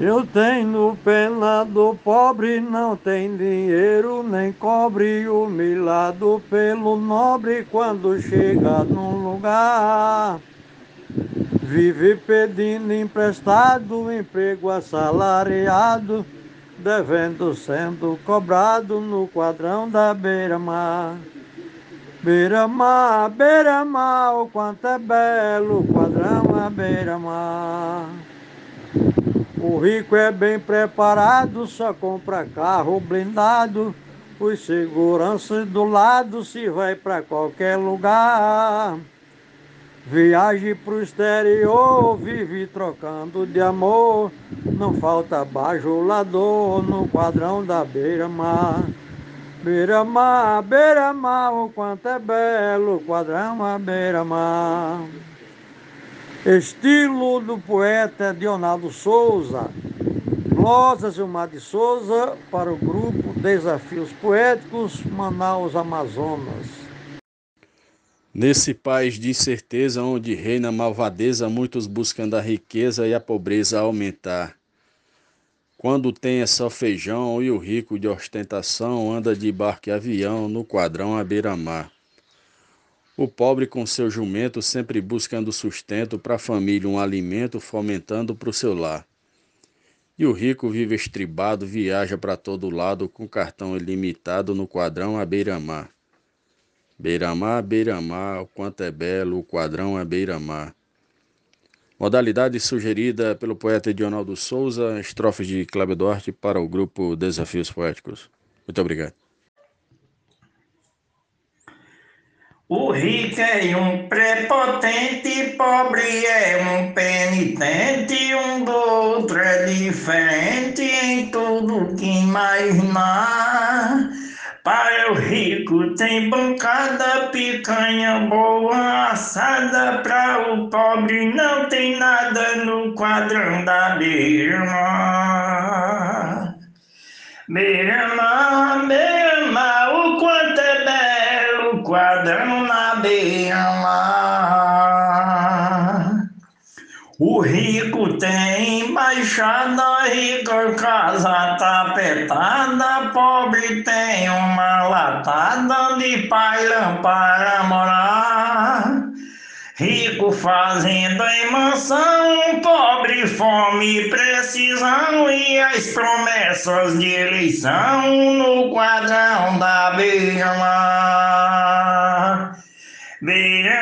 Eu tenho pena do pobre, não tem dinheiro nem cobre, humilhado pelo nobre quando chega num lugar. Vive pedindo emprestado, emprego assalariado, devendo sendo cobrado no quadrão da beira-mar. Beira-mar, beira-mar, o quanto é belo o quadrão a beira-mar. O rico é bem preparado, só compra carro blindado. Os seguranças do lado se vai para qualquer lugar. Viaje pro exterior, vive trocando de amor. Não falta bajulador no quadrão da beira-mar. Beira-mar, beira-mar, o quanto é belo o quadrão a beira-mar. Estilo do poeta Dionaldo Souza. Glosa Gilmar de Souza para o grupo Desafios Poéticos Manaus Amazonas. Nesse país de incerteza onde reina a malvadeza, muitos buscando a riqueza e a pobreza aumentar. Quando tem é só feijão e o rico de ostentação anda de barco e avião no quadrão à beira-mar. O pobre com seu jumento sempre buscando sustento para a família, um alimento fomentando para o seu lar. E o rico vive estribado, viaja para todo lado com cartão ilimitado no quadrão à beira-mar. Beira-mar, beira-mar, o quanto é belo o quadrão à beira-mar. Modalidade sugerida pelo poeta Edionaldo Souza, estrofes de Cláudio Duarte para o grupo Desafios Poéticos. Muito obrigado. O rico é um prepotente, pobre é um penitente, um do outro é diferente em tudo que imaginar. Para o rico tem bancada, picanha boa assada, para o pobre não tem nada no quadrão da beira-mar. Beira-mar, beira-mar, beira-mar. O rico tem baixada, rica casa tapetada, pobre tem uma latada de palha para morar. Rico fazenda em mansão, pobre fome precisão e as promessas de eleição no quadrão da beira-mar.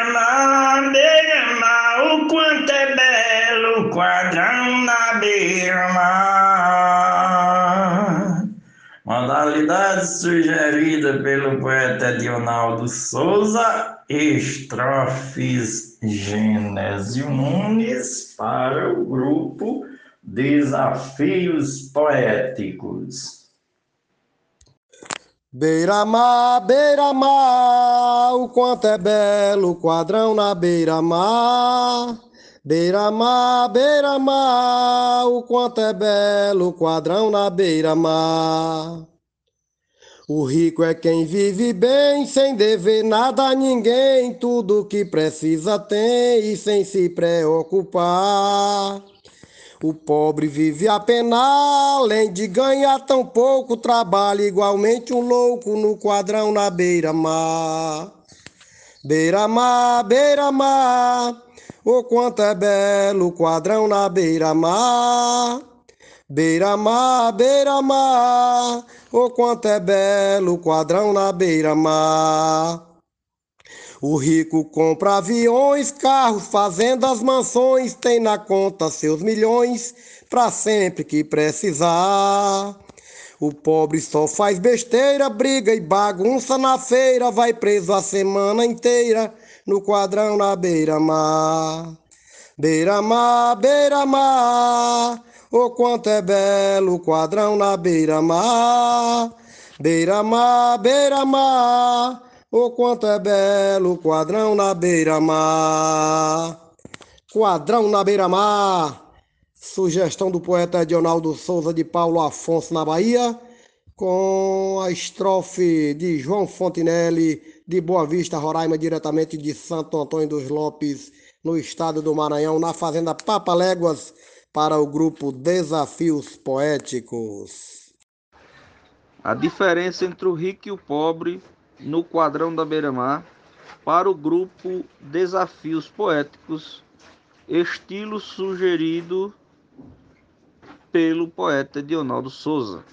Beira-mar, beira-mar, o quanto é belo quadrão na beira-mar. Modalidade sugerida pelo poeta Dionaldo Souza, estrofes Genésio Nunes para o grupo Desafios Poéticos. Beira-mar, beira-mar, o quanto é belo o quadrão na beira-mar. Beira-mar, beira-mar, o quanto é belo o quadrão na beira-mar. O rico é quem vive bem, sem dever nada a ninguém, tudo que precisa tem e sem se preocupar. O pobre vive a pena, além de ganhar tão pouco, trabalha igualmente um louco no quadrão na beira-mar. Beira-mar, beira-mar, o quanto é belo o quadrão na beira-mar. Beira-mar, beira-mar, o quanto é belo o quadrão na beira-mar. O rico compra aviões, carros, fazendas, mansões, tem na conta seus milhões para sempre que precisar. O pobre só faz besteira, briga e bagunça na feira, vai preso a semana inteira no quadrão na beira-mar. Beira-mar, beira-mar, o quanto é belo o quadrão na beira-mar. Beira-mar, beira-mar, o quanto é belo quadrão na beira-mar. Quadrão na beira-mar. Sugestão do poeta Edionaldo Souza de Paulo Afonso na Bahia, com a estrofe de João Fontinelli de Boa Vista, Roraima, diretamente de Santo Antônio dos Lopes, no estado do Maranhão, na fazenda Papaléguas, para o grupo Desafios Poéticos. A diferença entre o rico e o pobre no quadrão da beira-mar para o grupo Desafios Poéticos, estilo sugerido pelo poeta Dionaldo Souza.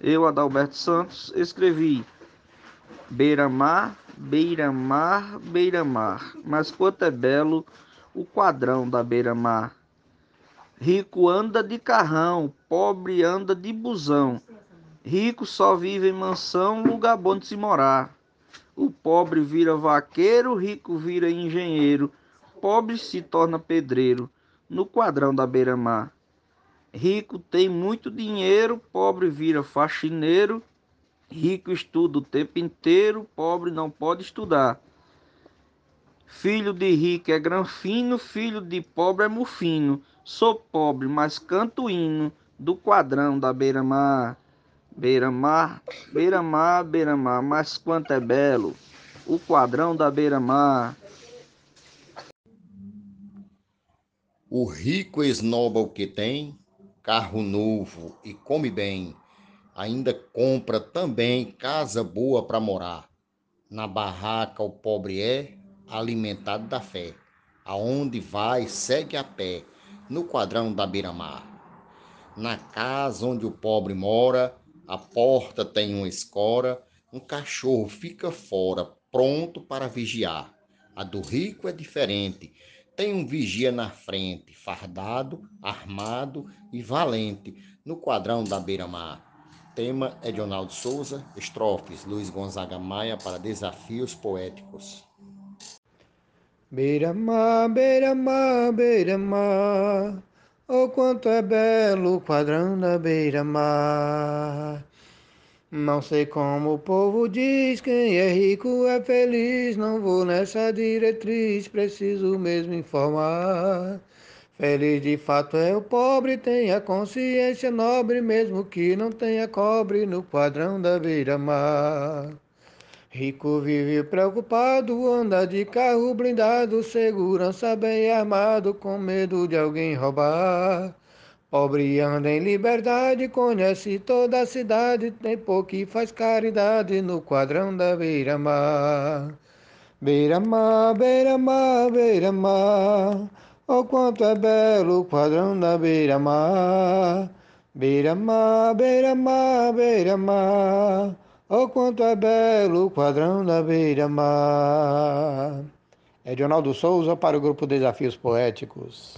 Eu, Adalberto Santos, escrevi Beira-mar, beira-mar, beira-mar, mas quanto é belo o quadrão da beira-mar. Rico anda de carrão, pobre anda de busão. Rico só vive em mansão, lugar bom de se morar. O pobre vira vaqueiro, rico vira engenheiro, pobre se torna pedreiro no quadrão da beira-mar. Rico tem muito dinheiro, pobre vira faxineiro, rico estuda o tempo inteiro, pobre não pode estudar. Filho de rico é granfino, filho de pobre é mufino. Sou pobre, mas canto hino do quadrão da beira-mar. Beira-mar, beira-mar, beira-mar, mas quanto é belo o quadrão da beira-mar. O rico esnoba o que tem, carro novo e come bem. Ainda compra também casa boa para morar. Na barraca o pobre é alimentado da fé. Aonde vai, segue a pé, no quadrão da beira-mar. Na casa onde o pobre mora, a porta tem uma escora, um cachorro fica fora, pronto para vigiar. A do rico é diferente, tem um vigia na frente, fardado, armado e valente, no quadrão da beira-mar. Tema é de Ronaldo Souza, estrofes Luiz Gonzaga Maia para Desafios Poéticos. Beira-mar, beira-mar, beira-mar, Oh, quanto é belo o quadrão da beira-mar. Não sei como o povo diz, quem é rico é feliz. Não vou nessa diretriz, preciso mesmo informar. Feliz de fato é o pobre, tem a consciência nobre, mesmo que não tenha cobre no quadrão da beira-mar. Rico vive preocupado, anda de carro blindado, segurança bem armado, com medo de alguém roubar. Pobre anda em liberdade, conhece toda a cidade, tem pouco e faz caridade no quadrão da beira-mar. Beira-mar, beira-mar, beira-mar, oh quanto é belo o quadrão da beira-mar. Beira-mar, beira-mar, beira-mar. Oh, quanto é belo o quadrão da beira-mar. É Ronaldo Souza para o grupo Desafios Poéticos.